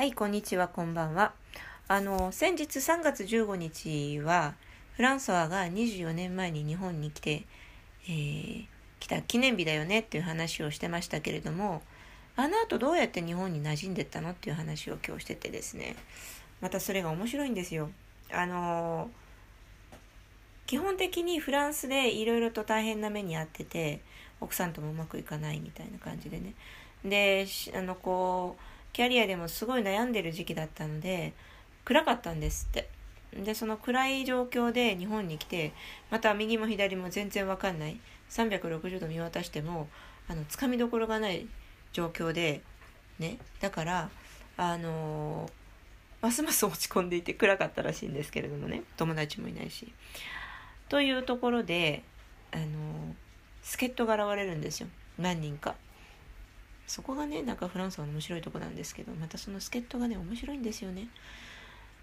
はい、こんにちは、こんばんは。あの、先日3月15日は、フランソワが24年前に日本に来て、えー来た記念日だよねっていう話をしてましたけれども、あの後どうやって日本に馴染んでったのっていう話を今日しててですね、またそれが面白いんですよ。あの基本的にフランスでいろいろと大変な目に遭ってて奥さんともうまくいかないみたいな感じでねであのこうキャリアでもすごい悩んでる時期だったので暗かったんですって。でその暗い状況で日本に来てまた右も左も全然わかんない。360度見渡してもあのつかみどころがない状況でね。だからあのますます落ち込んでいて暗かったらしいんですけれどもね。友達もいないし。というところであの助っ人が現れるんですよ。何人か。そこがねなんかフランスは面白いとこなんですけどまたその助っ人がね面白いんですよね。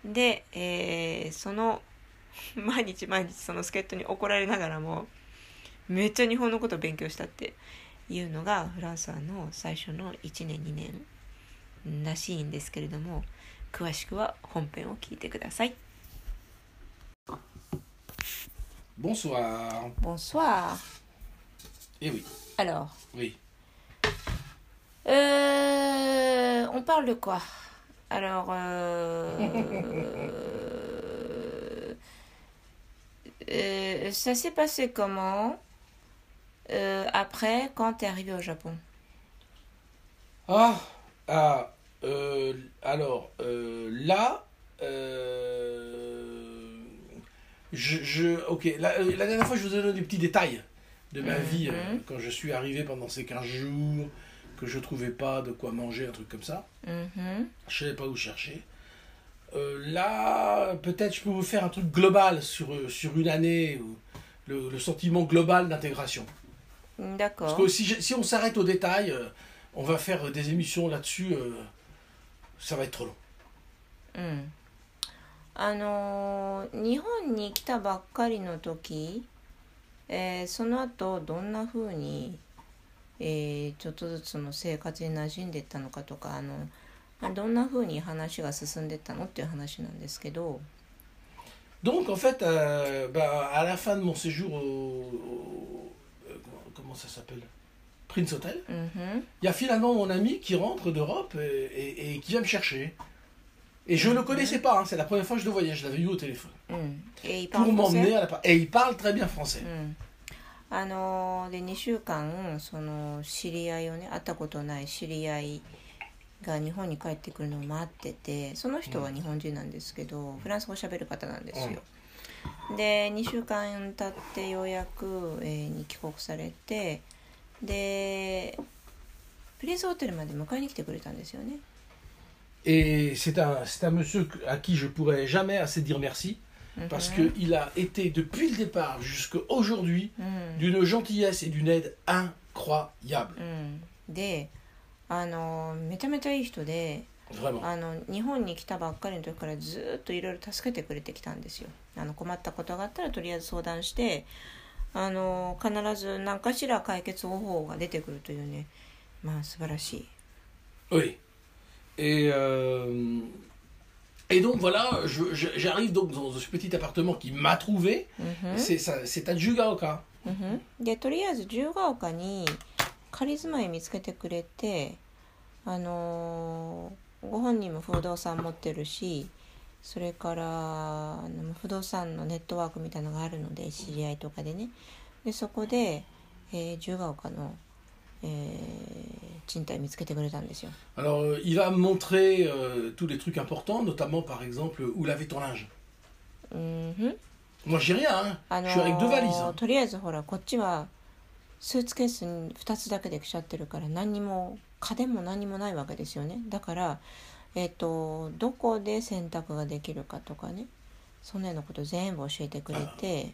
で、えーその毎日毎日その助っ人に怒られながらもめっちゃ日本のことを勉強したっていうのがフランスはの最初の1年2年らしいんですけれども詳しくは本編を聞いてください。Bonsoir. Bonsoir. Eh oui, Alors, oui. Euh, on parle de quoi? Alors, euh, euh, ça s'est passé comment? Euh, après quand tu es arrivé au Japon? Ah, ah alors là, je, je- ok, la, la dernière fois je vous ai donné des petits détails de ma Mhm. vie euh, quand je suis arrivé pendant ces 15 jours, que je trouvais pas de quoi manger, un truc comme ça. Mhm. Je savais pas où chercher. Euh, là, peut-être je peux vous faire un truc global sur, euh, sur une année, ou le, le sentiment global d'intégration. Parce D'accord. que si, je- si on s'arrête aux détails, euh, on va faire des émissions là-dessus, euh, ça va être trop long. うん、あのー日本に来たばっかりの時、えーその後どんな風に、 えーちょっとずつその生活に馴染んでいったのかとかあのまあどんな風に話が進んでいったのっていう話なんですけど Donc en fait, euh, bah, à la fin de mon séjour au... au- euh, comment, comment ça s'appelle Prince Hotel, うんふん il y a finalement mon ami qui rentre d'Europe et, et- et qui vient me chercher. Et je ne le connaissais pas, hein, c'est la première fois que je le voyais, je l'avais eu au téléphone. うん、えーいっ Pour ぱい m'emmener à la... par- Et il parle très bien français. うん、あのーで2週間その知り合いをね会ったことない知り合いが日本に帰ってくるのを待っててその人は日本人なんですけど、フランス語喋る方なんですよ、で2週間経ってようやく、えーに帰国されてでプリンスホテルまで迎えに来てくれたんですよね。Et c'est un, c'est un monsieur à qui je pourrais jamais assez dire merci, parce Mhm. qu'il a été depuis le départ jusqu'à aujourd'hui うん、d'une gentillesse et d'une aide incroyable. うん、であのーめちゃめちゃいい人で.あの日本に来たばっかりの時からずーっといろいろ助けてくれてきたんですよあの困ったことがあったらとりあえず相談してあの必ず何かしら解決方法が出てくるというねまあ素晴らしい Oui. Et, euh, et donc voilà, j'arrive donc dans ce petit appartement qui m'a trouvé. うんふん C'est à Jugaoka. うんふんでとりあえず自由が丘に仮住まい見つけてくれてあのーご本人も不動産持ってるしそれから不動産のネットワークみたいなのがあるので知り合いとかでねでそこで、えー自由が丘の、えー賃貸見つけてくれたんですよ Alors, euh, il va me montrer euh, tous les trucs importants, notamment par exemple où laver ton linge. うんふん Moi, j'ai rien, hein. あの Je suis avec deux valises. ー hein. とりあえずほらこっちはスーツケースに2つだけで来ちゃってるから何にも家電も何にもないわけですよねだからえっ、とどこで洗濯ができるかとかねそんなようなこと全部教えてくれて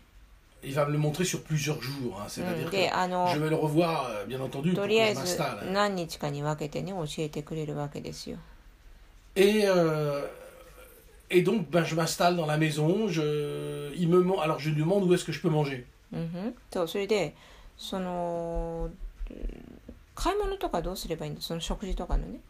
Il va me le montrer sur plusieurs jours. hein. う C'est-à-dire ん que であの je vais le revoir, euh, bien entendu, pour と que りあ je えず m'installe. 何日かに分けてね教えてくれるわけですよ Et, euh, et donc, ben, je m'installe dans la maison. Je, il me, man- alors, je lui demande où est-ce que je peux manger. うんふんそうそれでその買い物とかどうすればいいんだその食事とかのね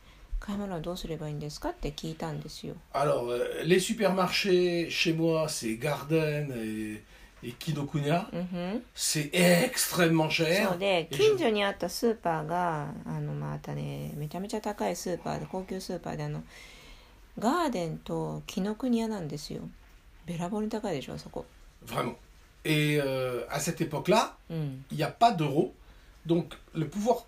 買い物はどうすればいいんですかって聞いたんですよ。 Alors, euh, les supermarchés, chez moi, c'est Garden et, et Kinokuniya. うんふん C'est extrêmement そ cher. うで Et 近 je- 所にあったスーパーがあのまたねめちゃめちゃ高いスーパーで高級スーパーであのガーデンと紀ノ国屋なんですよべらぼうに高いでしょあそこ Vraiment. Et euh, à cette époque-là, うん il n'y a pas d'euro. Donc, le pouvoir,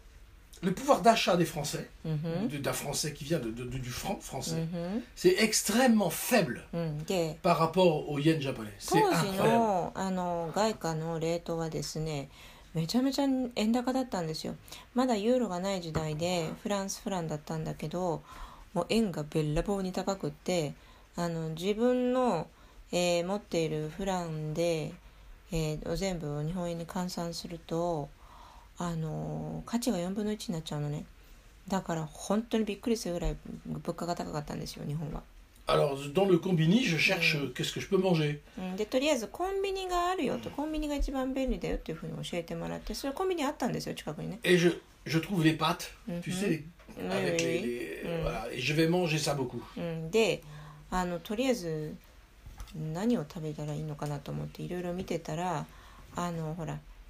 le pouvoir d'achat des Français, うんふん de- d'un Français qui vient de, de- de- du franc う français, んふん c'est extrêmement faible うんで par rapport au yen japonais. C'est 当時 incroyable. のあの外貨のレートはですねめちゃめちゃ円高だったんですよまだユーロがない時代でフランスフランだったんだけどもう円がべらぼうに高くってあの自分の、えー持っているフランで、えー全部を日本円に換算するとあの価値が4分の1になっちゃうのねだから本当にびっくりするぐらい物価が高かったんですよ日本は。Alors, dans le combini, je cherche Mm. euh, qu'est-ce que je peux manger. うん、でとりあえずコンビニがあるよとコンビニが一番便利だよっていうふうに教えてもらってそれコンビニあったんですよ近くにね Et je, je trouve les pâtes, tu Mhm. sais, avec les, les- Mm. voilà, et je vais manger ça beaucoup. うん、であのとりあえず何を食べたらいいのかなと思っていろいろ見てたらあのほら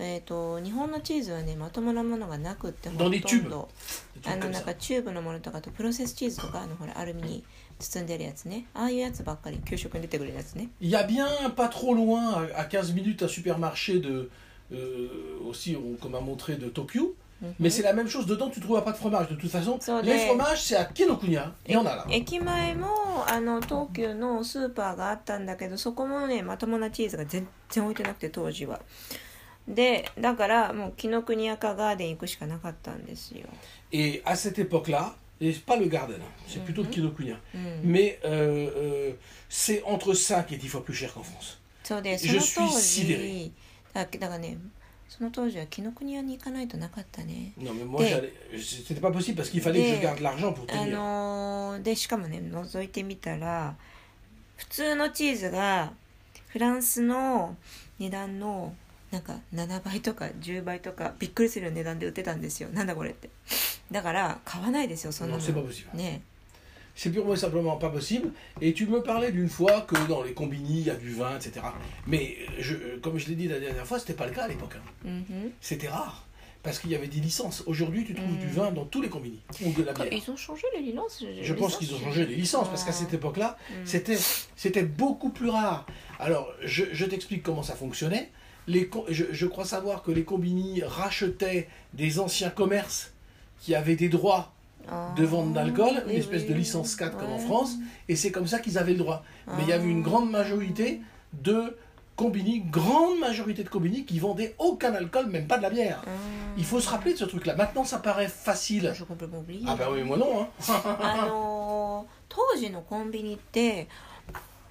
えっ、と日本のチーズはねまともなものがなくってほと.んどあのなん.かチューブのものとかあとプロセスチーズとかあのほらアルミに包んでるやつねああいうやつばっかり給食に出てくるやつね Il y a bien pas trop loin, à à 15 minutes, un supermarché de. euh, aussi, on- comme a montré, de Tokyo. うん Mais c'est la même chose dedans, tu trouveras pas de fromage. De toute façon, les fromages, c'est à Kinokuniya. Il y en a là. 駅前もあの東急のスーパーがあったんだけどそこもねまともなチーズが全然置いてなくて当時はでだからもう紀ノ国屋かガーデン行くしかなかったんですよ。え、あせてぽくら、え、ぱるガーデン、せぷと紀ノ国屋。め、え、せ、おんと5 et 10 fois plus cher qu'en France。そうです、その当時だ,だからね、その当時は紀ノ国屋に行かないとなかったね。No, mais moi j'allais、c'était pas possible parce qu'il fallait que je あの、で、しかもね、覗いてみたら、普通のチーズがフランスの値段の。なんか7倍とか10倍とかびっくりするような値段で売ってたんですよなんだこれってだから買わないですよそんな Non, の c'est pas possible. ね C'est purement et simplement pas possible. Et tu me parlais d'une fois que dans les combini, il y a du vin, etc. Mais je, comme je l'ai dit la dernière fois, c'était pas le cas à l'époque. hein. うんふん C'était rare. Parce qu'il y avait des licences. Aujourd'hui, tu trouves Mm. du vin dans tous les combini. Ou de la bière. Ils ont changé les licences Je pense qu'ils ont changé les licences parce qu'à cette époque-là, Mm. c'était, c'était beaucoup plus rare. Alors, je, je t'explique comment ça fonctionnait. Les, co- je, je crois savoir que les combini rachetaient des anciens commerces qui avaient des droits de vente d'alcool, une espèce de licence 4 comme en France, et c'est comme ça qu'ils avaient le droit. Mais il y avait une grande majorité de combini, grande majorité de combini qui vendaient aucun alcool, même pas de la bière. Il faut se rappeler de ce truc-là. Maintenant, ça paraît facile. Je complètement oublié. Ah bah oui, moi non. Hein. あのー当時のコンビニって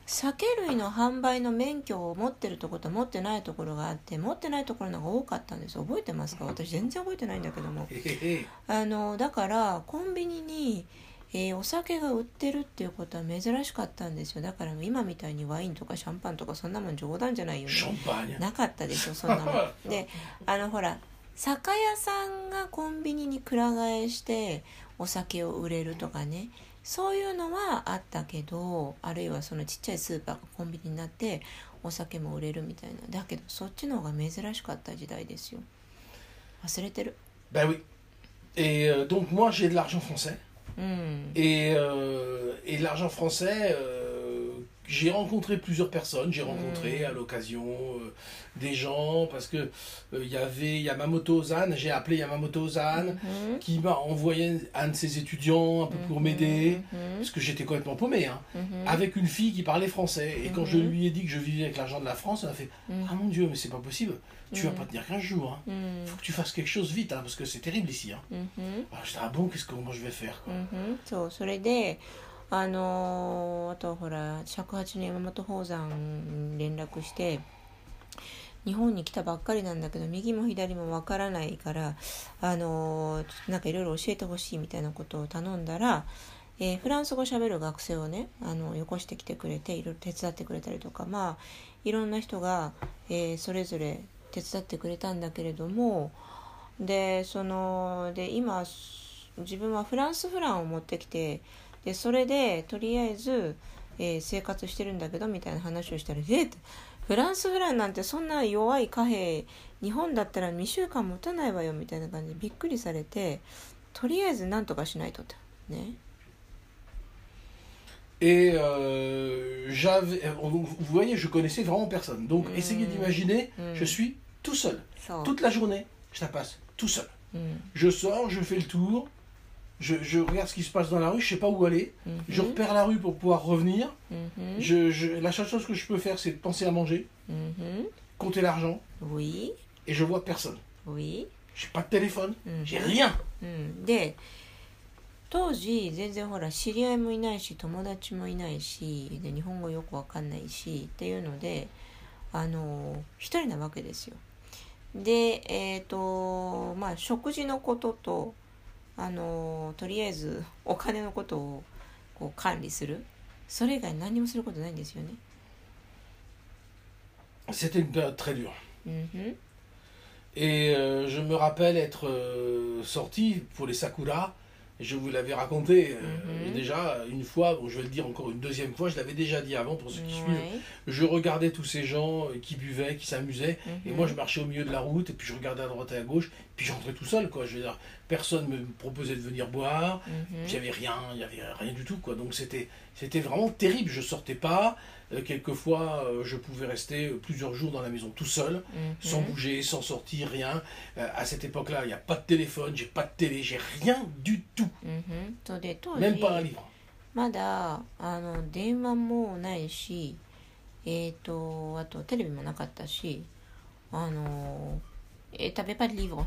酒類の販売の免許を持ってるところと持ってないところがあって持ってないところの方が多かったんです。覚えてますか？私全然覚えてないんだけども.あのだからコンビニに、えーお酒が売ってるっていうことは珍しかったんですよ。だから今みたいにワインとかシャンパンとかそんなもん冗談じゃないよね.なかったでしょ そんなもん。であのほら酒屋さんがコンビニにくら替えしてお酒を売れるとかねそういうのはあったけどあるいはそのちっちゃいスーパーがコンビニになってお酒も売れるみたいなだけどそっちの方が珍しかった時代ですよ忘れてる Ben oui. Et euh, donc moi j'ai de l'argent français. うん Et, euh, et l'argent français, euh, j'ai rencontré plusieurs personnes, j'ai hmm. rencontré à l'occasion euh, des gens, parce que euh, il y avait Yamamoto Ozan, j'ai appelé Yamamoto Ozan, hmm. qui m'a envoyé un de ses étudiants un peu pour hmm. m'aider, parce que j'étais complètement paumé, hein. avec une fille qui parlait français. Et quand je lui ai dit que je vivais avec l'argent de la France, elle a fait Ah mon Dieu, mais c'est pas possible, tu vas pas tenir 15 jours, hein. faut que tu fasses quelque chose vite, hein, parce que c'est terrible ici. Hein. Ah, Alors, ah bon, qu'est-ce que moi je vais faire quoi. あのーあとほら尺八の山本宝山連絡して日本に来たばっかりなんだけど右も左もわからないからあのーなんかいろいろ教えてほしいみたいなことを頼んだら、えーフランス語喋る学生をねあのよこしてきてくれていろいろ手伝ってくれたりとかまあいろんな人が、えーそれぞれ手伝ってくれたんだけれどもでそので今自分はフランスフランを持ってきてでそれでとりあえず、えー生活してるんだけどみたいな話をしたら「えっ?」フランスフランなんてそんな弱い貨幣日本だったら2週間持たないわよみたいな感じでびっくりされてとりあえず何とかしないとってね Et euh, j'avais, euh, vous voyez, je connaissais vraiment personne. Donc Mm. essayez d'imaginer, Mm. je suis tout seul. そう、Toute la journée, je la passe tout seul. うん、Je sors, je fais le tour, je, je regarde ce qui se passe dans la rue, je sais pas où aller. うん Je repère la rue pour pouvoir revenir. うん、 Je, je- la seule chose que je peux faire, c'est de penser à manger, うん、 compter l'argent, oui et je vois personne. oui J'ai pas de téléphone, うん j'ai rien. うん、で当時全然ほら知り合いもいないし友達もいないしで日本語よくわかんないしっていうのであの一人なわけですよ。でえっ、とまあ食事のことと あのとりあえずお金のことをこう管理するそれ以外何にもすることないんですよね。C'était une période très dure. うんふん Et euh, je me rappelle être euh, sorti pour les Sakura. Je vous l'avais raconté euh, mhm. déjà une fois, je vais le dire encore une deuxième fois, je l'avais déjà dit avant pour ceux qui suivent. Je regardais tous ces gens euh, qui buvaient, qui s'amusaient, et mhm. moi je marchais au milieu de la route, et puis je regardais à droite et à gauche, puis j'entrais tout seul, quoi. Je veux personne ne me proposait de venir boire, mhm. il avait rien, il n'y avait rien du tout, quoi. Donc c'était c'était vraiment terrible, je sortais pas. Euh, quelquefois, euh, je pouvais rester plusieurs jours dans la maison tout seul, うんふん sans bouger, sans sortir, rien. Euh, à cette époque-là, il n'y a pas de téléphone, j'ai pas de télé, j'ai rien du tout, うんふんそうで当時 même pas un livre. まだあの電話もないしえっ、とあとテレビもなかったしあのえ食べパリリーボ Non,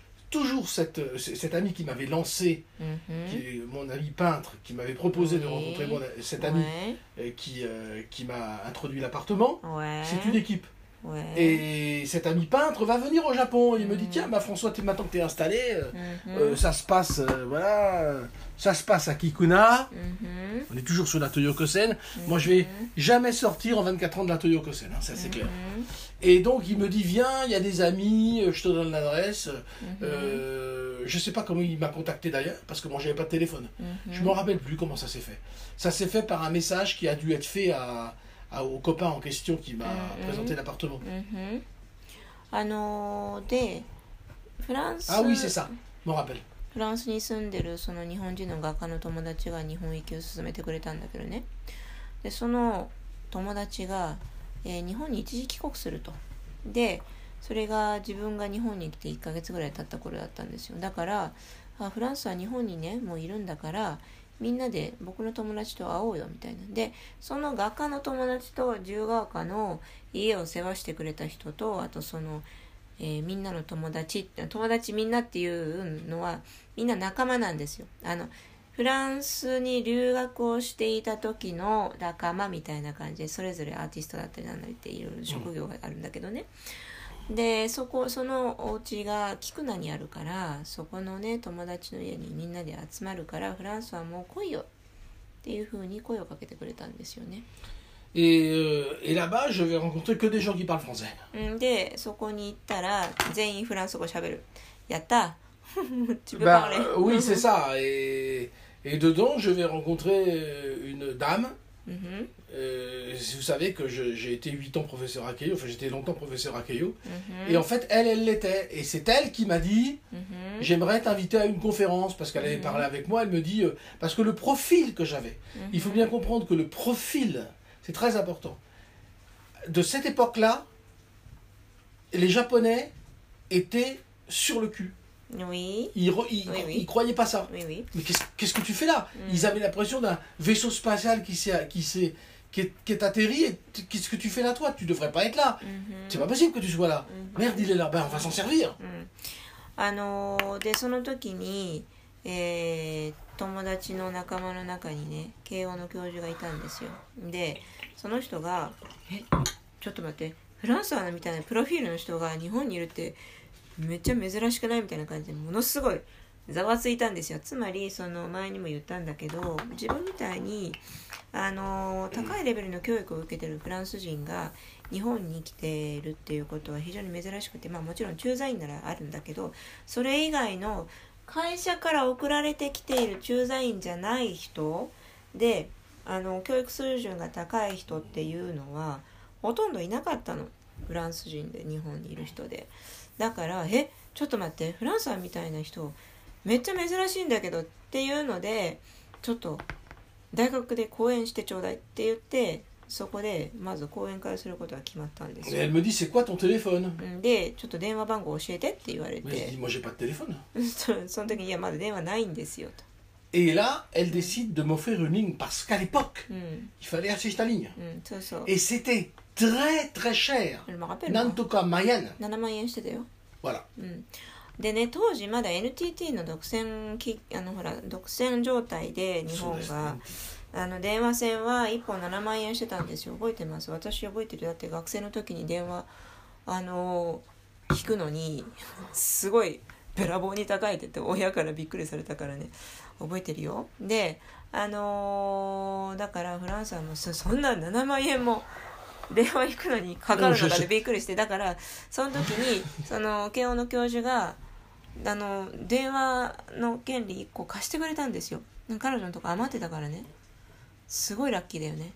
toujours cette, cette amie qui m'avait lancé, mhm. mon ami peintre, qui m'avait proposé de rencontrer mon, cette amie, euh, euh, qui, m'a introduit l'appartement, c'est une équipe. Et cet ami peintre va venir au Japon. Il me dit mm. tiens, bah, François, es, maintenant que t'es installé, euh, mm-hmm. euh, ça se passe, euh, voilà, ça se passe à Kikuna. Mm-hmm. On est toujours sur la Toyokosen. Moi, je vais mm-hmm. jamais sortir en 24 ans de la Toyokosen, hein, ça c'est clair. Et donc, il me dit viens, il y a des amis, je te donne l'adresse. Euh, je sais pas comment il m'a contacté d'ailleurs, parce que moi, j'avais pas de téléphone. Je me rappelle plus comment ça s'est fait. Ça s'est fait par un message qui a dû être fait à à- au copain en question qui m'a Mhm. présenté l'appartement. のーでフランス Ah oui, c'est ça, je me rappelle. フランスに住んでるその日本人の画家の友達が日本行きを勧めてくれたんだけどねでその友達が、えー日本に一時帰国するとでそれが自分が日本に来て1ヶ月ぐらい経った頃だったんですよだからあフランスは日本にねもういるんだからみんなで僕の友達と会おうよみたいな。んでその画家の友達と自由が丘の家を世話してくれた人とあとその、えーみんなの友達友達みんなっていうのはみんな仲間なんですよ。あのフランスに留学をしていた時の仲間みたいな感じでそれぞれアーティストだったりなんだりっていろいろ職業があるんだけどね、でそこそのお家が菊名にあるからそこのね友達の家にみんなで集まるからフランスはもう来いよっていうふうに声をかけてくれたんですよね。ええ、えこに行ったら全員フランス語しゃべる。やった ben, euh, oui, c'est ça. Et, et dedans, je ええ、ええ rencontrer une dame. Mhm. Euh, vous savez que j'ai été 8 ans professeur à Keio, enfin j'étais longtemps professeur à Keio, mhm. et en fait elle, elle l'était, et c'est elle qui m'a dit mhm. j'aimerais t'inviter à une conférence, parce qu'elle avait parlé avec moi, elle me dit euh, parce que le profil que j'avais, il faut bien comprendre que le profil, c'est très important. De cette époque-là, les Japonais étaient sur le cul. Oui. Ils, re, ils, oui, oui. croyaient pas ça. Oui, oui. Mais qu'est-ce qu que tu fais là? Mm. Ils avaient l'impression d'un vaisseau spatial qui s'est qui s'est qui est, qui est, atterri et qu'est-ce que tu fais là toi? Tu devrais pas être là. Mm. C'est pas possible que tu sois là. Mm. Merde, il est là. Ben, on va s'en servir. Mmh. Alors, de son toki ni, et, あのでその時に、えー、友達の仲間の中にね慶応の教授がいたんですよでその人が「えちょっと待ってフランスアナみたいなプロフィールの人が日本にいるってめっちゃ珍しくない?」みたいな感じでものすごいざわついたんですよ。つまりその前にも言ったんだけど自分みたいにあの高いレベルの教育を受けてるフランス人が日本に来てるっていうことは非常に珍しくてまあもちろん駐在員ならあるんだけどそれ以外の会社から送られてきている駐在員じゃない人であの教育水準が高い人っていうのはほとんどいなかったの。フランス人で日本にいる人で。だからえちょっと待ってフランサーみたいな人めっちゃ珍しいんだけどっていうのでちょっと大学で講演してちょうだいって言ってそこでまず講演からすることが決まったんですよ。でちょっと電話番号教えてって言われて。その時いやまだ電話ないんですよと。Et là, elle très très cher. 俺も rappelle な Nantoka Mayan. 7万円してたよ。Voilà. うん。でね、当時まだ NTT の独占き、あのほら、独占状態で日本が、あの電話線は1本7万円してたんですよ。覚えてます？私覚えてる。だって学生の時に電話、あのー引くのに、すごいべらぼうに高いって言って親からびっくりされたからね、覚えてるよ。で、あのーだからフランスはもうそそんな7万円も 電話行くのにかかるのかでびっくりしてだからその時にその慶応の教授があの電話の権利1個貸してくれたんですよ彼女のとこ余ってたからねすごいラッキーだよね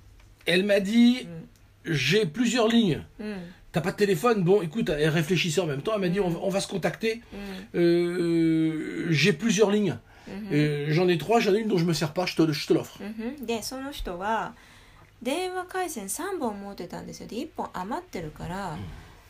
Elle m'a dit うん j'ai plusieurs lignes. うん、 T'as pas de téléphone Bon, écoute, elle réfléchissait en même temps. Elle m'a dit on, va- on va se contacter. うん Euh, j'ai plusieurs lignes. うん Euh, j'en ai trois, j'en ai une dont je me sers pas, je te, je te l'offre. うんでその人は電話回線3本持ってたんですよで1本余ってるから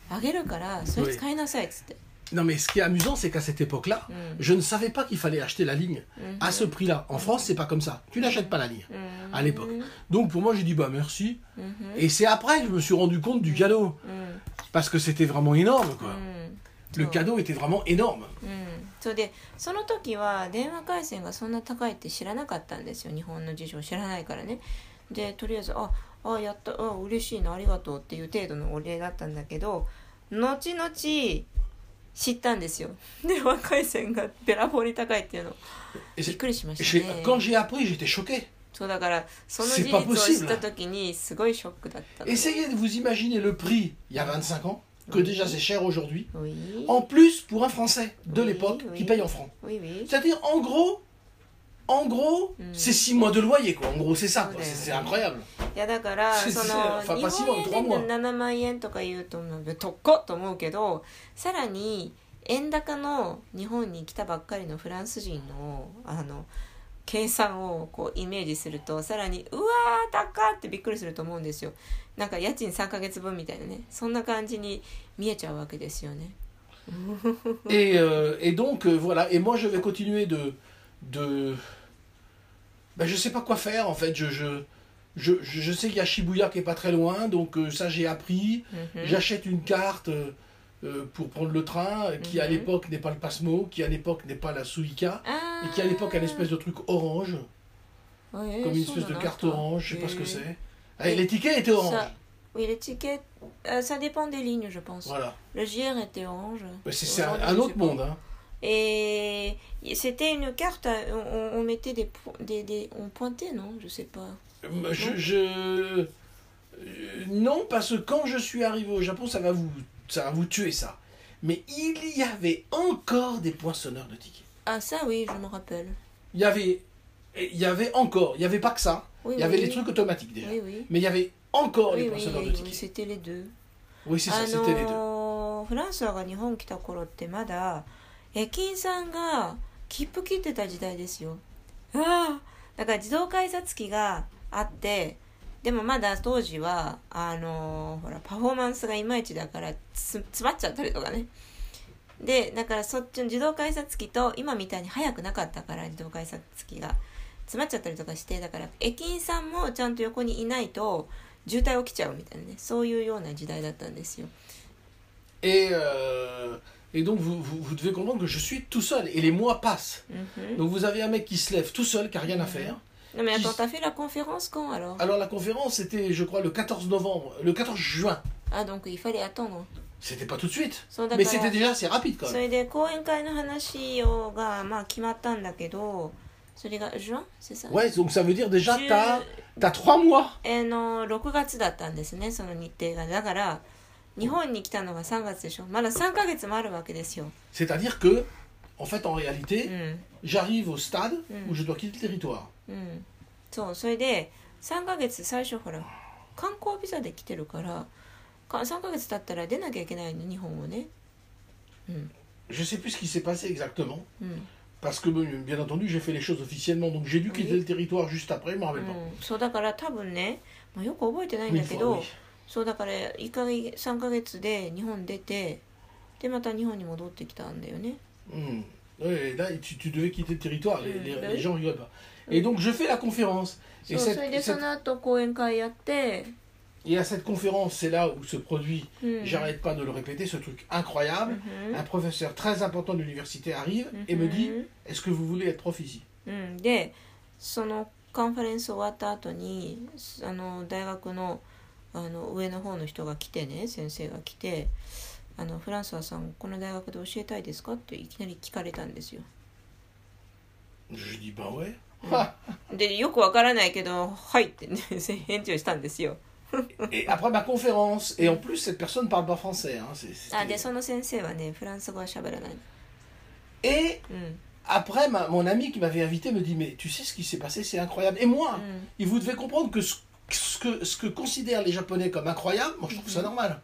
あげるからそれ使いなさいっつって、 Non, mais ce qui est amusant, c'est qu'à cette époque-là, Mm. je ne savais pas qu'il fallait acheter la ligne Mhm. à ce prix-là. En France, c'est pas comme ça. Tu n'achètes pas la ligne うん、 à l'époque. Donc pour moi, j'ai dit bah merci. うん Et c'est après que je me suis rendu compte du cadeau. うん Parce que c'était vraiment énorme, う quoi. ん Le そう cadeau était vraiment énorme. うん、それでその時は電話回線がそんな高いって知らなかったんですよ日本の事情知らないからね でとりあえず「ああやったあ嬉しいなありがとう」っていう程度のお礼だったんだけど後々知ったんですよ電話回線がべらぼうに高いっていうのびっくりしましたね quand j'ai appris, j'étais choqué. そうだからその事実を知.った時にすごいショックだったの Essayez de vous imaginer le prix il y a 25 ans, que déjà c'est cher aujourd'hui. Oui, En plus, pour un Français de Oui, l'époque oui. qui paye en francs. C'est-à-dire, en gros, en gros, Mm. c'est 6 mois de loyer, quoi? En gros, c'est ça, quoi. C'est incroyable. いやだから先そ生の日本円でトラモ7万円とか言うととっこと思うけどさらに円高の日本に来たばっかりのフランス人のあの計算をこうイメージするとさらにうわー高っってびっくりすると思うんですよなんか家賃3ヶ月分みたいなねそんな感じに見えちゃうわけですよね Et, euh, et donc, euh, voilà. Et moi, je vais continuer de. de. Ben, je sais pas quoi faire en fait. Je, je, je, je sais qu'il y a Shibuya qui est pas très loin, donc euh, ça j'ai appris. Mhm. J'achète une carte euh, euh, pour prendre le train qui à mhm. l'époque n'est pas le Passmo, qui à l'époque n'est pas la Suica, ah. et qui à l'époque a une espèce de truc orange. Comme une espèce de carte orange, je sais pas ce que c'est. Ah, les tickets étaient orange. Oui, les tickets, ça dépend des lignes, je pense. Le JR était orange. c'est un, un autre monde. Hein. Et c'était une carte, à- on, on mettait des, po- des, des. On pointait, non Je sais pas. Euh, Je, je- euh, Non, parce que quand je suis arrivé au Japon, ça va vous, ça va vous tuer ça. Mais il y avait encore des poinçonneurs de tickets. Ah, ça, oui, je me rappelle. Il y avait, il y avait encore, il n'y avait pas que ça. Oui, Il y avait oui. les trucs automatiques déjà. Oui, oui. Mais il y avait encore les Oui, oui, poinçonneurs de oui, oui, tickets. c'était les deux. Oui, c'est ça, あ c'était les deux. のーフランスが日本来た頃ってまだ 駅員さんが切符切ってた時代ですよ。ああだから自動改札機があってでもまだ当時はあのーほらパフォーマンスがいまいちだから詰まっちゃったりとかね。でだからそっちの自動改札機と今みたいに早くなかったから自動改札機が詰まっちゃったりとかしてだから駅員さんもちゃんと横にいないと渋滞起きちゃうみたいなね。そういうような時代だったんですよ。Et, euh, et donc, vous, vous, vous devez comprendre que je suis tout seul. Et les mois passent. うんふん Donc, vous avez un mec qui se lève tout seul, qui n'a rien à faire. Non mais attends, t'as fait la conférence quand alors Alors, la conférence, c'était, je crois, le 14 novembre, le 14 juin. Ah donc il fallait attendre. C'était pas tout de suite. そうだか Mais ら c'était déjà assez rapide quand そ même. れで講演会の話をがまあ決まったんだけどそれがジュンc'est ça Ouais, donc ça veut dire déjà, Je- t'as as 3 mois. えーの6月だったんですねその日程がだから 日本に来たのが3月でしょまだ3ヶ月もあるわけですよ、C'est-à-dire que, en fait, en う réalité, ん j'arrive au stade Mm. où je dois quitter le territoire. うん、そうそれで3ヶ月最初ほら観光ビザで来てるからか3ヶ月経ったら出なきゃいけないの日本をねうん Je sais plus ce qui s'est passé exactement. うん、Parce que, bien entendu, j'ai fait les choses officiellement. Donc, j'ai dû quitter Oui. le territoire juste après, je m'en う rappelle pas. ん、そうだから多分ね、まあ、よく覚えてないん Oui, だけど、oui. そうだから1ヶ月3ヶ月で日本出てでまた日本に戻ってきたんだよね Hmm. Ouais, là, tu, tu devais quitter le territoire. Les, Mm, les- bah les oui. gens rigolent pas. Et donc, je fais la conférence. そ Et, う cette- それで cette- その後講演会やって、 et à cette conférence, c'est là où se produit, うん、 j'arrête pas de le répéter, ce truc incroyable. うん Un professeur très important de l'université arrive et me dit Est-ce que vous voulez être prof ici うん、でそのカンファレンス終わった後にあの大学の あの上の方の人が来てね先生が来てあの「フランソワさんこの大学で教えたいですか?」っていきなり聞かれたんですよ ouais. Mm. でよくわからないけど「はい」ってね返事をしたんですよ Et après ma conférence, et en plus, cette personne parle pas français. hein, c'est- あ c'était- でその先生はねフランス語は喋らないの Et うん après, ma- mon ami qui m'avait invité me dit Mais tu sais ce qui s'est passé C'est incroyable. Et moi, うん il vous devez comprendre que ce, ce que ce que considèrent les Japonais comme incroyable, moi je trouve ça normal.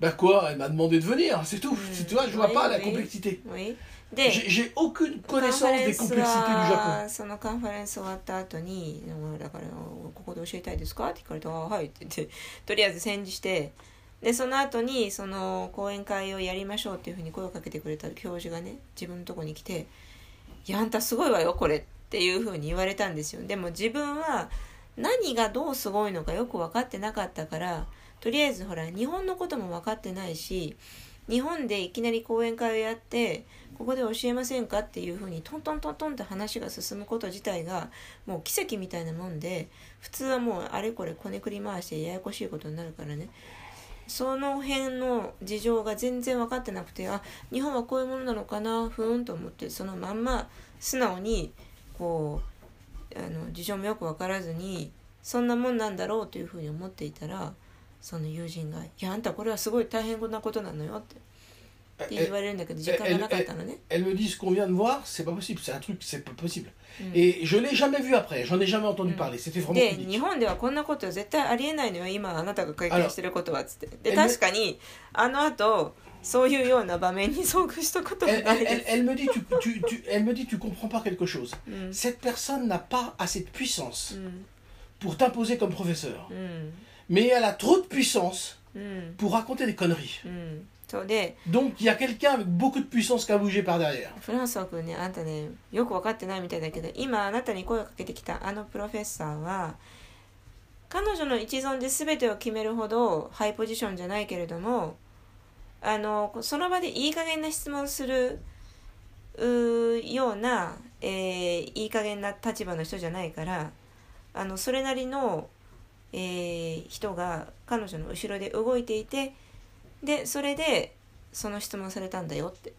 bah quoi Elle m'a demandé de venir, c'est tout. Mm. Tu vois, je vois Oui, pas la oui. complexité. Oui. で J'ai aucune connaissance レ des complexités du Japon. はそのカンファレンス終わった後に「だからここで教えたいですか?」って聞かれて「あはい」って言ってとりあえず返事してでその後にその講演会をやりましょうっていうふうに声をかけてくれた教授がね自分のとこに来て「いやあんたすごいわよこれ」っていうふうに言われたんですよでも自分は何がどうすごいのかよく分かってなかったからとりあえずほら日本のことも分かってないし日本でいきなり講演会をやってここで教えませんかっていうふうにトントントントンって話が進むこと自体がもう奇跡みたいなもんで普通はもうあれこれこねくり回してややこしいことになるからね。その辺の事情が全然分かってなくてあ日本はこういうものなのかなふーんと思ってそのまんま素直にこうあの事情もよく分からずにそんなもんなんだろうというふうに思っていたらその友人が「いやあんたこれはすごい大変なことなのよ」ってって言われるんだけど時間がなかったのね。elle me dit Ce qu'on vient de voir, c'est pas possible. C'est un truc, c'est pas possible. Mm. Et je l'ai jamais vu après. J'en ai jamais entendu Mm. parler. C'était vraiment で.日本ではこんなこと絶対ありえないのよ今あなたが経験してることはっつってでえ確かにあのあとそういうような場面に遭遇したことが Elle, ない elle- で elle- elle me dit tu, tu- tu- elle me dit tu comprends pas quelque chose. す。うん、Cette personne n'a pas assez de puissance うん、pour t'imposer comme professeur. うん、Mais elle a trop de puissance うん、pour raconter des conneries. うん。そうで、Donc il y a quelqu'un avec beaucoup de puissance qui a bougé par derrière. フランスは君ね、あんたね、よく分かってないみたいだけど、今あなたに声をかけてきたあのプロフェッサーは、彼女の一存で全てを決めるほどハイポジションじゃないけれども、あの、その場でいい加減な質問するような、えーいい加減な立場の人じゃないから、あの、それなりの、えー人が彼女の後ろで動いていて、で、それで、その質問されたんだよって。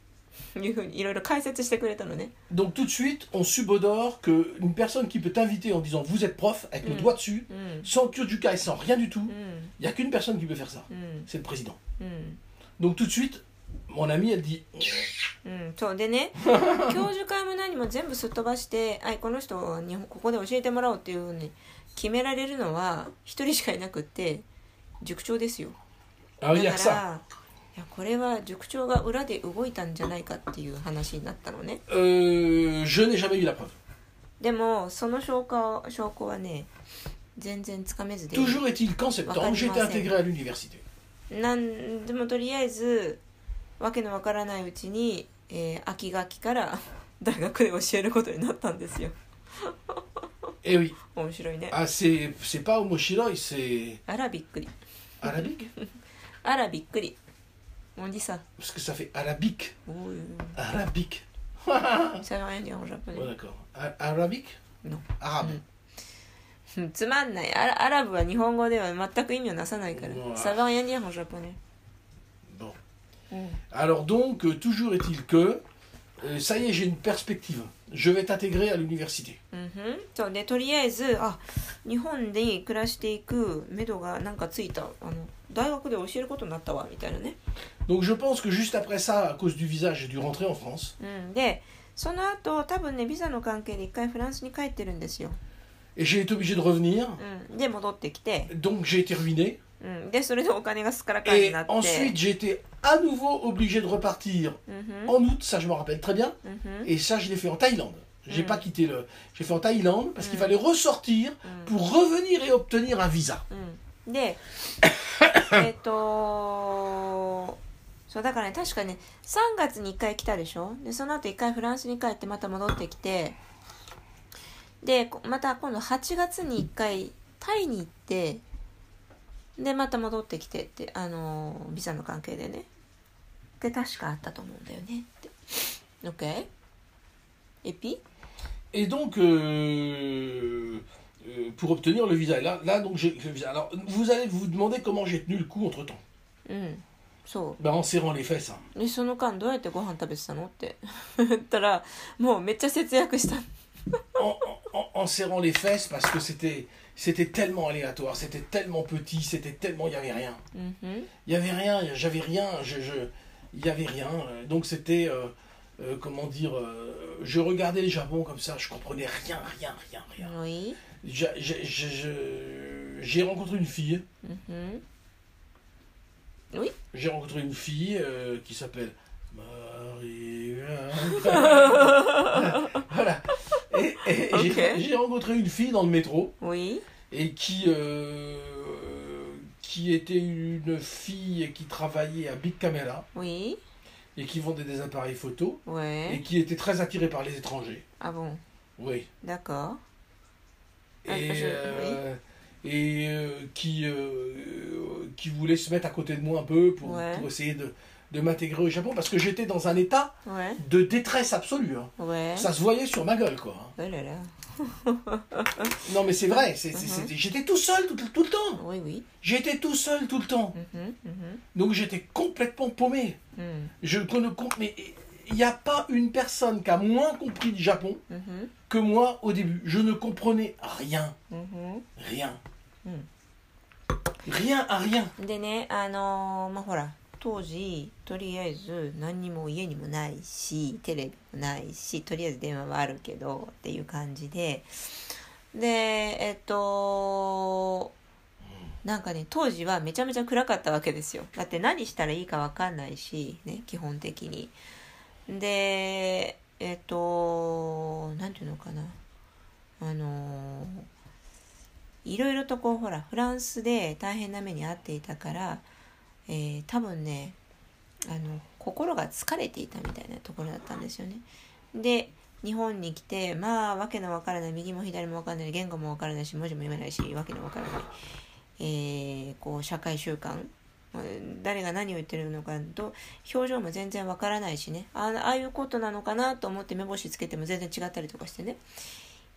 いうふうにいろいろ解説してくれたのね。Donc tout de suite, on subodore qu'une personne qui peut t'inviter en disant vous êtes prof avec le Mm. doigt dessus, うん。sans Kyojukai, sans rien du tout, うん。il n'y a qu'une personne qui peut faire ça. うん。C'est le président. Donc tout de suite, mon そうでね 教授会も何も全部すっ飛ばしてあいこの人にここで教えてもらおうというふうに決められるのは一人しかいなくて塾長ですよ。だからいやこれは塾長が裏で動いたんじゃないかっていう話になったのね。でもその証拠,証拠はね全然つかめず。なんでもとりあえずわけのわからないうちに、えー、秋学期から 大学で教えることになったんですよ。えい面白いね。あ、せ、せぱ面白いせ。あらびっくり。あらびっくり。もんじさ。すい、あらびく。あらびっく。あらびく。あらびっく。あらびっく。あ。つまんないアラアラブは日本語では全く意味をなさないから ça veut rien dire en japonais Bon. うん Alors donc, euh, toujours est-il que, euh, ça y est, j'ai une perspective. Je vais t'intégrer à l'université. そうでとりあえずあ日本で暮らしていく目処がなんかついたあの大学で教えることになったわみたいなね、Donc je pense que juste après ça, à cause du visa, j'ai dû rentrer en France. うん、でその後多分ねビザの関係で一回フランスに帰ってるんですよ、Et j'ai été obligé de revenir. うん、で戻ってきて、 Donc j'ai été ruiné. うん、でそれでお金がすっからかんに Et なって ensuite, j'ai été à nouveau obligé de repartir うんふん en août, ça je me rappelle très bien. うんふん Et ça, je l'ai fait en Thaïlande. J'ai Mm. pas quitté le. J'ai fait en Thaïlande parce qu'il Mm. fallait ressortir Mm. pour revenir et obtenir un visa. うん、でえっとそうだからね確かね3月に1回来たでしょでその後1回フランスに帰ってまた戻ってきて でこまた今度8月に1回タイに行ってでまた戻ってきてってあのビザの関係でねで確かあったと思うんだよねって OK? エピ Et donc, euh, euh, pour obtenir le visa. Là, là donc, j'ai le visa. Alors, vous allez vous demander comment j'ai tenu le coup entre temps. うんそ Ben, en serrant les fesses. hein. うでその間どうやってご飯食べてたのって言ったらもうめっちゃ節約した en, serrant les fesses parce que c'était c'était tellement aléatoire, c'était tellement petit, c'était tellement il y avait rien. Mhm. Il mm y avait rien, j'avais rien, je il y avait rien. Donc c'était euh, euh, comment dire, euh, je regardais le Japon comme ça, je comprenais rien, rien, rien, rien. J'ai rencontré une fille. Mhm. Oui. J'ai rencontré une fille qui s'appelle Marie. Et, et j'ai- rencontré une fille dans le métro. Oui. et qui, euh, qui était une fille qui travaillait à Big Camera Oui. et qui vendait des appareils photo et Ouais. qui était très attirée par les étrangers. Ah bon? Oui. D'accord. Ah, Et, je- euh, et euh, qui, qui voulait se mettre à côté de moi un peu pour, Ouais. pour essayer de, de m'intégrer au Japon parce que j'étais dans un état Ouais. de détresse absolue. hein. Ouais. Ça se voyait sur ma gueule, quoi. Oh là là. Non, mais c'est vrai, c'est- c'est- Mhm. c'était- j'étais tout seul tout, tout le temps. Oui, oui. J'étais tout seul tout le temps. Mhm, mhm, Donc j'étais complètement paumé. mhm, Je ne compte, mais il n'y a pas une personne qui a moins compris le Japon mhm, que moi au début. Je ne comprenais rien, mhm. rien. Mm. Rien à rien. でねあのーまあほら 当時とりあえず何にも家にもないしテレビもないしとりあえず電話はあるけどっていう感じで。でえっとなんかね当時はめちゃめちゃ暗かったわけですよ。だって何したらいいか分かんないしね基本的に。でえっとなんていうのかな。あのいろいろとこうほらフランスで大変な目に遭っていたから、えー多分ねあの心が疲れていたみたいなところだったんですよね。で日本に来てまあわけのわからない右も左もわからない言語もわからないし文字も読めないしわけのわからない、えーこう社会習慣誰が何を言ってるのかと表情も全然わからないしねああいうことなのかなと思って目星つけても全然違ったりとかしてね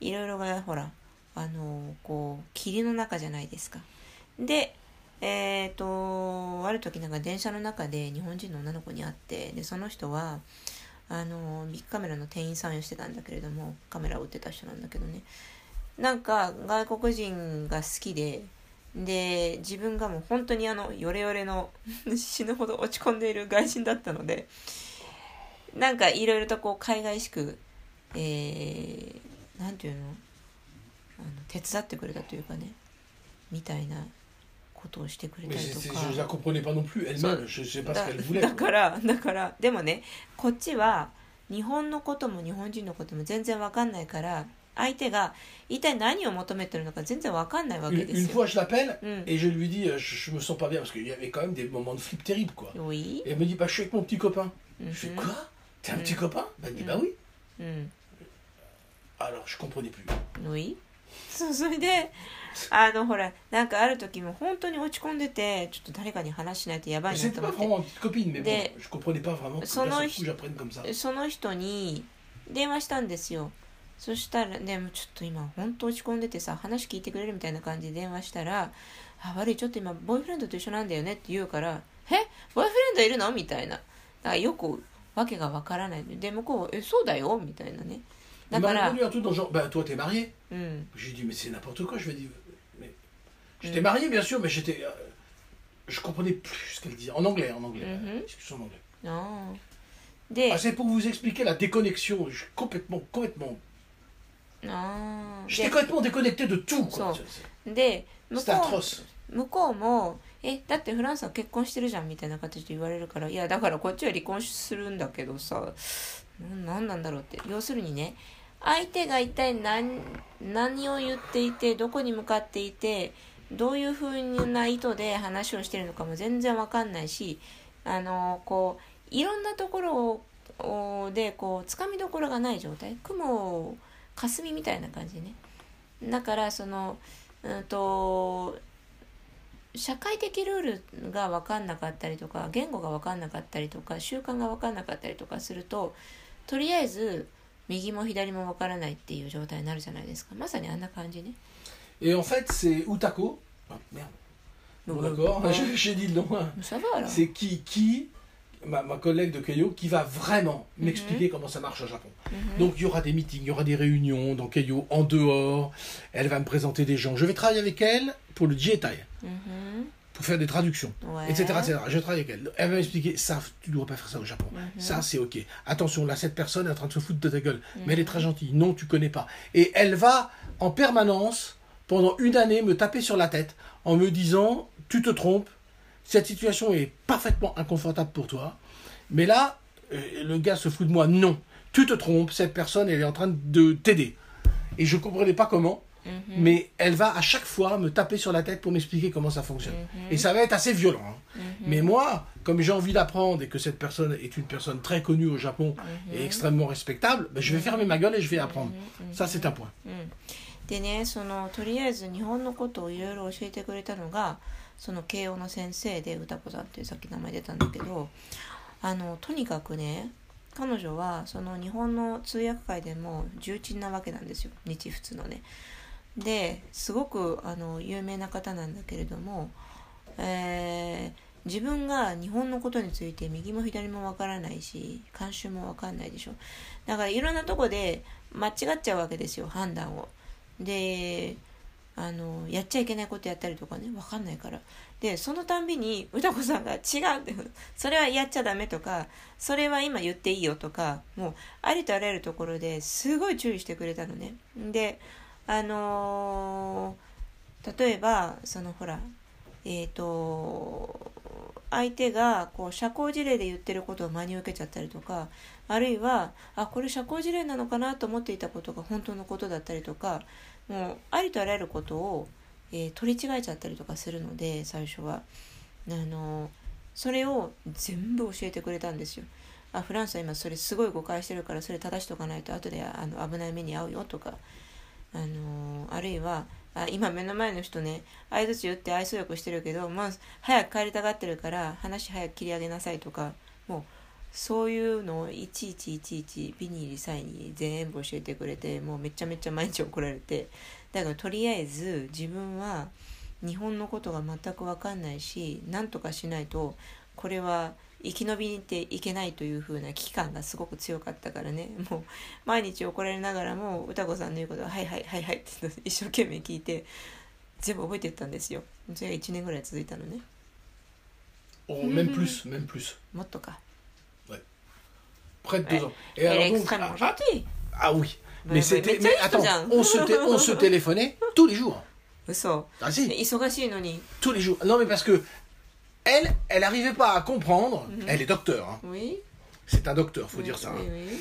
いろいろがほらあのこう霧の中じゃないですか。でえっ、とある時なんか電車の中で日本人の女の子に会ってでその人はあのビッグカメラの店員さんをしてたんだけれどもカメラを売ってた人なんだけどね。なんか外国人が好きでで自分がもう本当にあのヨレヨレの 死ぬほど落ち込んでいる外人だったのでなんかいろいろとこう海外しくえー、なんていうの？あの手伝ってくれたというかねみたいなことをしてくれた Mais り c'est- と c'est- か je la comprenais pas non plus elle-même. Je sais pas ce だ qu'elle voulait. だからだからでもねこっちは日本のことも日本人のことも全然わかんないから 相手が一体何を求めてるのか全然わかんないわけ Une, で une すよ。 fois, je l'appelle Mm. et je lui dis euh, je, je me sens pas bien parce qu'il y avait quand même des moments de flip terribles quoi. Oui. Et elle me dit bah je suis avec mon petit copain. Je fais Mhm. quoi T'es un petit Mm. copain Ben elle dit Mm. bah oui. うん。 Alors je comprenais plus. Oui. そうそれで あのほらなんかある時も本当に落ち込んでてちょっと誰かに話しないとやばいなと思っ vraiment une petite copine, mais bon, Des- je comprenais pas vraiment que Son d'un seul nom- coup j'apprenne comme ça. てその人に電話したんですよ。そしたらでもちょっと今本当落ち込んでてさ話聞いてくれるみたいな感じで電話したら「あ悪いちょっと今ボーイフレンドと一緒なんだよね」って言うから「え？ボーイフレンドいるの?」みたいな。だからよくわけがわからない。で向こうは「えそうだよ」みたいなね。だからうん、j'étais Mm. marié bien sûr, mais j'étais euh, je comprenais plus ce qu'elle disait en anglais, en anglais, Mhm. discussion en anglais. あーで Ah, c'est pour vous expliquer la déconnexion. Je suis complètement, complètement. あー J'étais で complètement déconnecté de tout. C'était こ atroce. う向こうも「えだってフランスは結婚してるじゃん」みたいな形で言われるから「いやだからこっちは離婚するんだけどさな何なんだろう」って要するにね相手が一体何何を言っていてどこに向かっていてどういうふうな意図で話をしてるのかも全然わかんないしあのこういろんなところをでこうつかみどころがない状態。雲霞みたいな感じね。だからそのうんと社会的ルールが分かんなかったりとか言語が分かんなかったりとか習慣が分かんなかったりとかするととりあえず右も左も分からないっていう状態になるじゃないですか。まさにあんな感じね。Et en fait, c'est Utako. Oh, merde. Bah, d'accord, bah, j'ai dit le nom. Hein. Ça va alors. C'est qui, qui Ma, ma, collègue de Keio qui va vraiment mhm. m'expliquer comment ça marche au Japon. Mhm. Donc il y aura des meetings, il y aura des réunions dans Keio en dehors. Elle va me présenter des gens. Je vais travailler avec elle pour le Jietai. Mm. Pour faire des traductions, etc., etc., Je travaille avec elle. Elle va m'expliquer ça, tu dois pas faire ça au Japon. Mhm. Ça, c'est OK. Attention, là, cette personne est en train de se foutre de ta gueule. Mais elle est très gentille. Non, tu ne connais pas. Et elle va en permanence pendant une année, me taper sur la tête en me disant Tu te trompes, cette situation est parfaitement inconfortable pour toi. Mais là, euh, le gars se fout de moi. Non, tu te trompes, cette personne, elle est en train de t'aider. Et je ne comprenais pas comment. Mhm. Mais elle va à chaque fois me taper sur la tête pour m'expliquer comment ça fonctionne. Mhm. Et ça va être assez violent. Hein. Mhm. Mais moi, comme j'ai envie d'apprendre et que cette personne est une personne très connue au Japon et extrêmement respectable, ben, je vais fermer ma gueule et je vais apprendre. Ça, c'est un point. でねそのとりあえず日本のことをいろいろ教えてくれたのがその慶応の先生で歌子さんっていうさっき名前出たんだけどあのとにかくね彼女はその日本の通訳界でも重鎮なわけなんですよ。日仏のね。ですごくあの有名な方なんだけれども、えー自分が日本のことについて右も左もわからないし慣習もわかんないでしょ。だからいろんなとこで間違っちゃうわけですよ判断を。であのやっちゃいけないことやったりとかねわかんないから。でそのたんびに歌子さんが「違う」ってそれはやっちゃダメとかそれは今言っていいよとかもうありとあらゆるところですごい注意してくれたのね。であのー例えばそのほらえっ、と相手がこう社交辞令で言ってることを真に受けちゃったりとかあるいはあこれ社交辞令なのかなと思っていたことが本当のことだったりとかもうありとあらゆることを、えー取り違えちゃったりとかするので最初はあのそれを全部教えてくれたんですよ。あフランスは今それすごい誤解してるからそれ正しとかないと後であの危ない目に遭うよとかあのあるいはあ今目の前の人ね相づち打って愛想よくしてるけど、まあ、早く帰りたがってるから話早く切り上げなさいとかもうそういうのをいちいちいちいちビニール際に全部教えてくれてもうめちゃめちゃ毎日怒られて。だからとりあえず自分は日本のことが全く分かんないし何とかしないとこれは生き延びていけないという風な危機感がすごく強かったからね。もう毎日怒られながらも歌子さんの言うことは「はいはいはいはい」って一生懸命聞いて全部覚えていったんですよ。それが1年ぐらい続いたのね。Oh, même plus, même plus. もっとか près de deux ans. Et, elle est extrêmement ah, gentille. Ah oui. Mais, c'était. Mais attends, on se, on se tous les jours. Ah si. Tous les jours. Non mais parce que elle, elle n'arrivait pas à comprendre. Elle est docteur. Hein. Oui. C'est un docteur, faut dire ça. Oui, hein.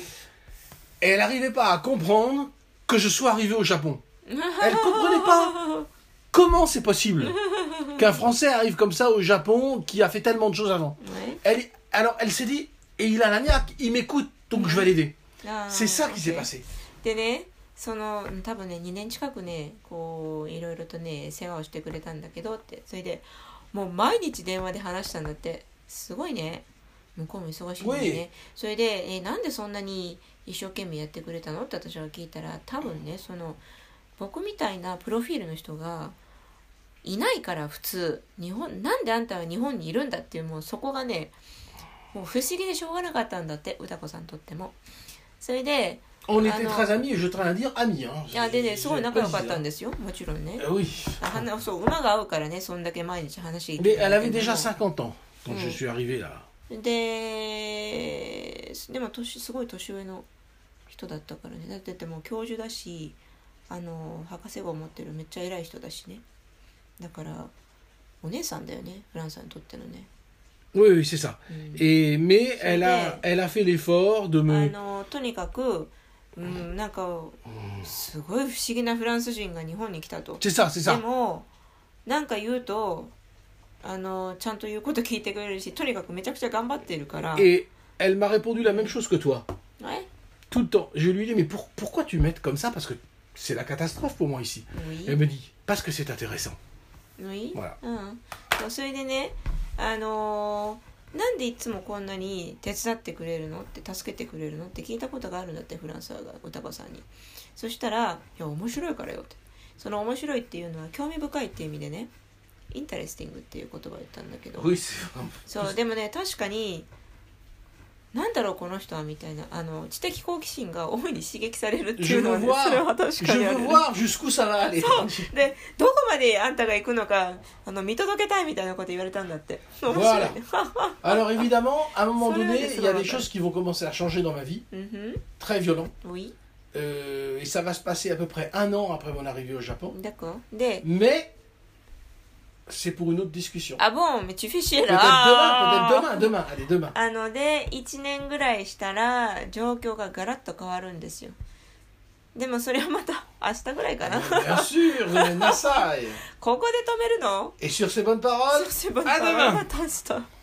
Et elle n'arrivait pas à comprendre que je sois arrivé au Japon. elle comprenait pas. Comment c'est possible qu'un Français arrive comme ça au Japon qui a fait tellement de choses avant? Elle, Alors elle s'est dit, et il a la niaque, il m'écoute, donc je vais l'aider. C'est ça qui s'est passé. でねそのうん多分ね2年近くねこういろいろとね世話をしてくれたんだけどって。それでもう毎日電話で話したんだって。すごいね。向こうも忙しいのにね。それで、えなんでそんなに一生懸命やってくれたのって私は聞いたら多分ねその僕みたいなプロフィールの人がいないから普通。日本なんであんたは日本にいるんだっていうもうそこがねもう不思議でしょうがなかったんだって歌子さんにとってもそれで On Ah était très amis, je tiens à dire amis. Hein. いやでねすごい仲良かったんで。ですよもちろんね Euh, Oui. あ話そう馬が合うからねそんだけ毎日話聞い Mais て elle avait ど déjà も50 ans quand Mm. je suis arrivé là. ででも年すごい年上の人だったからねだってだってもう教授だしあの博士号持ってるめっちゃ偉い人だしねだからお姉さんだよねフランスにとってのね、Oui, oui, c'est ça. うん、 Et, mais elle a, C'était- elle a fait l'effort de あ me... のとにかく、うん、なんかすごい不思議なフランス人が日本に来たと C'est ça, c'est で ça. もなんか言うとあのちゃんと言うこと聞いてくれるしとにかくめちゃくちゃ頑張っているから Et elle m'a répondu la même chose que toi. はい Tout le temps. Je lui ai dit, mais pour- pourquoi tu m'aides comme ça Parce que c'est la catastrophe pour moi ici. もういい Elle me dit, parce que c'est intéressant. もういい Voilà. うんそうそれでね あのーなんでいつもこんなに手伝ってくれるのって助けてくれるのって聞いたことがあるんだってフランスはが歌子さんに。そしたら「いや面白いからよ」って。その面白いっていうのは興味深いっていう意味でね interesting っていう言葉を言ったんだけどそうでもね確かになんだろうこの人はみたいなあの知的好奇心が大いに刺激されるっていうのはねそれは確かにある va aller. でどこまであんたが行くのかあの見届けたいみたいなこと言われたんだって面白いね Alors évidemment, à un moment donné, il y a des choses qui vont commencer à changer dans ma vie, うんふん très violent. Oui Euh, et ça va se passer à peu près un an après mon arrivée au Japon. d'accord で Mais c'est pour une autre discussion. あボンめちフィシエ Peut-être ラ demain, peut-être demain, demain, allez, demain. あので1年ぐらいしたら状況がガラッと変わるんですよでもそれはまた明日ぐらいかな Bien sûr, Nassai. ここで止めるの Et sur ces bonnes paroles, そうすれば à demain. また明日